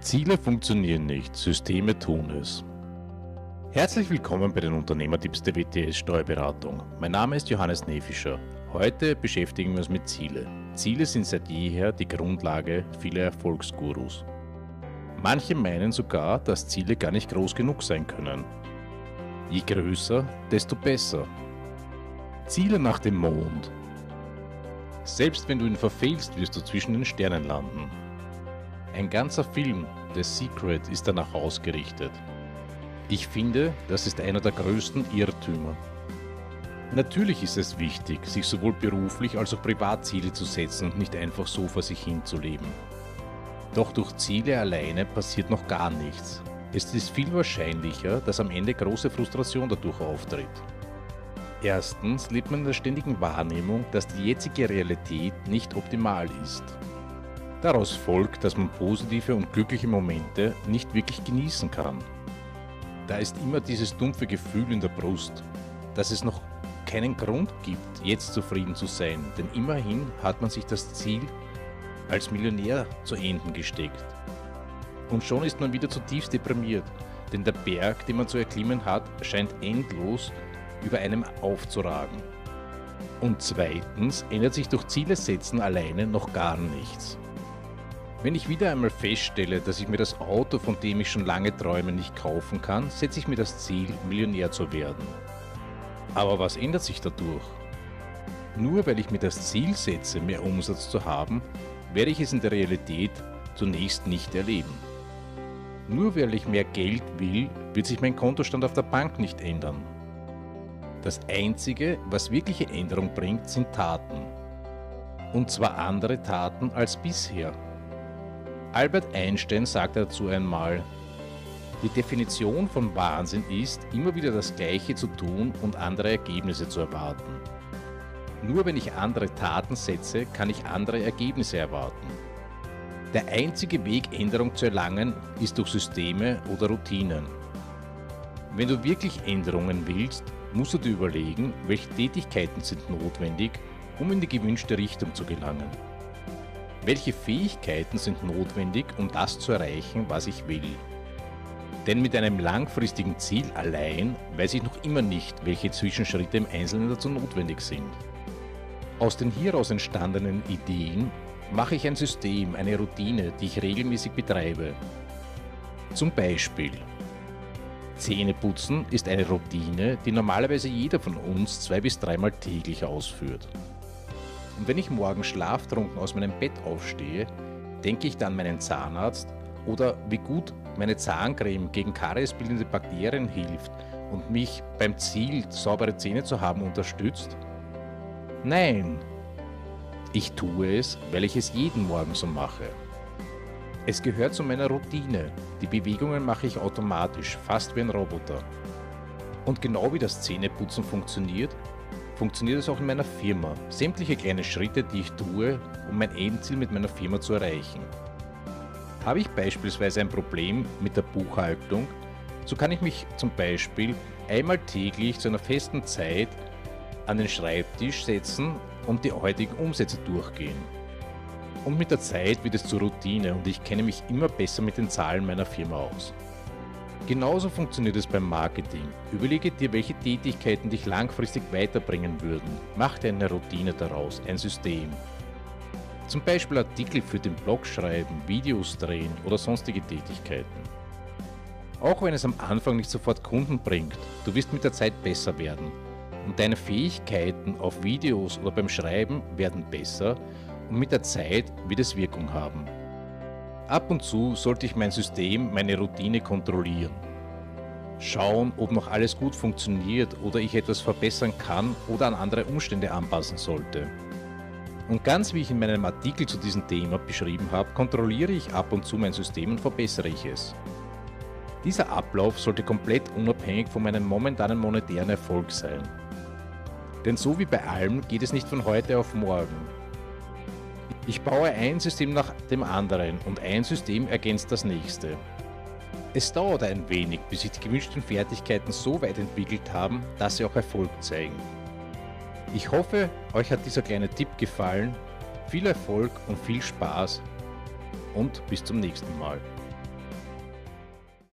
Ziele funktionieren nicht, Systeme tun es. Herzlich willkommen bei den Unternehmertipps der WTS Steuerberatung. Mein Name ist Johannes Nefischer. Heute beschäftigen wir uns mit Ziele. Ziele sind seit jeher die Grundlage vieler Erfolgsgurus. Manche meinen sogar, dass Ziele gar nicht groß genug sein können. Je größer, desto besser. Ziele nach dem Mond. Selbst wenn du ihn verfehlst, wirst du zwischen den Sternen landen. Ein ganzer Film, The Secret, ist danach ausgerichtet. Ich finde, das ist einer der größten Irrtümer. Natürlich ist es wichtig, sich sowohl beruflich als auch privat Ziele zu setzen und nicht einfach so vor sich hin zu leben. Doch durch Ziele alleine passiert noch gar nichts. Es ist viel wahrscheinlicher, dass am Ende große Frustration dadurch auftritt. Erstens lebt man in der ständigen Wahrnehmung, dass die jetzige Realität nicht optimal ist. Daraus folgt, dass man positive und glückliche Momente nicht wirklich genießen kann. Da ist immer dieses dumpfe Gefühl in der Brust, dass es noch keinen Grund gibt, jetzt zufrieden zu sein, denn immerhin hat man sich das Ziel als Millionär zu Enden gesteckt. Und schon ist man wieder zutiefst deprimiert, denn der Berg, den man zu erklimmen hat, scheint endlos über einem aufzuragen. Und zweitens ändert sich durch Ziele setzen alleine noch gar nichts. Wenn ich wieder einmal feststelle, dass ich mir das Auto, von dem ich schon lange träume, nicht kaufen kann, setze ich mir das Ziel, Millionär zu werden. Aber was ändert sich dadurch? Nur weil ich mir das Ziel setze, mehr Umsatz zu haben, werde ich es in der Realität zunächst nicht erleben. Nur weil ich mehr Geld will, wird sich mein Kontostand auf der Bank nicht ändern. Das Einzige, was wirkliche Änderung bringt, sind Taten. Und zwar andere Taten als bisher. Albert Einstein sagte dazu einmal, die Definition von Wahnsinn ist, immer wieder das Gleiche zu tun und andere Ergebnisse zu erwarten. Nur wenn ich andere Taten setze, kann ich andere Ergebnisse erwarten. Der einzige Weg, Änderung zu erlangen, ist durch Systeme oder Routinen. Wenn du wirklich Änderungen willst, musst du dir überlegen, welche Tätigkeiten sind notwendig, um in die gewünschte Richtung zu gelangen. Welche Fähigkeiten sind notwendig, um das zu erreichen, was ich will? Denn mit einem langfristigen Ziel allein weiß ich noch immer nicht, welche Zwischenschritte im Einzelnen dazu notwendig sind. Aus den hieraus entstandenen Ideen mache ich ein System, eine Routine, die ich regelmäßig betreibe. Zum Beispiel Zähneputzen ist eine Routine, die normalerweise jeder von uns zwei bis dreimal täglich ausführt. Und wenn ich morgen schlaftrunken aus meinem Bett aufstehe, denke ich dann an meinen Zahnarzt oder wie gut meine Zahncreme gegen kariesbildende Bakterien hilft und mich beim Ziel, saubere Zähne zu haben, unterstützt? Nein, ich tue es, weil ich es jeden Morgen so mache. Es gehört zu meiner Routine. Die Bewegungen mache ich automatisch, fast wie ein Roboter. Und genau wie das Zähneputzen funktioniert, funktioniert es auch in meiner Firma. Sämtliche kleine Schritte, die ich tue, um mein Endziel mit meiner Firma zu erreichen. Habe ich beispielsweise ein Problem mit der Buchhaltung, so kann ich mich zum Beispiel einmal täglich zu einer festen Zeit an den Schreibtisch setzen und die heutigen Umsätze durchgehen. Und mit der Zeit wird es zur Routine und ich kenne mich immer besser mit den Zahlen meiner Firma aus. Genauso funktioniert es beim Marketing. Überlege dir, welche Tätigkeiten dich langfristig weiterbringen würden. Mach dir eine Routine daraus, ein System. Zum Beispiel Artikel für den Blog schreiben, Videos drehen oder sonstige Tätigkeiten. Auch wenn es am Anfang nicht sofort Kunden bringt, du wirst mit der Zeit besser werden. Und deine Fähigkeiten auf Videos oder beim Schreiben werden besser und mit der Zeit wird es Wirkung haben. Ab und zu sollte ich mein System, meine Routine kontrollieren. Schauen, ob noch alles gut funktioniert oder ich etwas verbessern kann oder an andere Umstände anpassen sollte. Und ganz wie ich in meinem Artikel zu diesem Thema beschrieben habe, kontrolliere ich ab und zu mein System und verbessere ich es. Dieser Ablauf sollte komplett unabhängig von meinem momentanen monetären Erfolg sein. Denn so wie bei allem geht es nicht von heute auf morgen. Ich baue ein System nach dem anderen und ein System ergänzt das nächste. Es dauert ein wenig, bis sich die gewünschten Fertigkeiten so weit entwickelt haben, dass sie auch Erfolg zeigen. Ich hoffe, euch hat dieser kleine Tipp gefallen. Viel Erfolg und viel Spaß und bis zum nächsten Mal.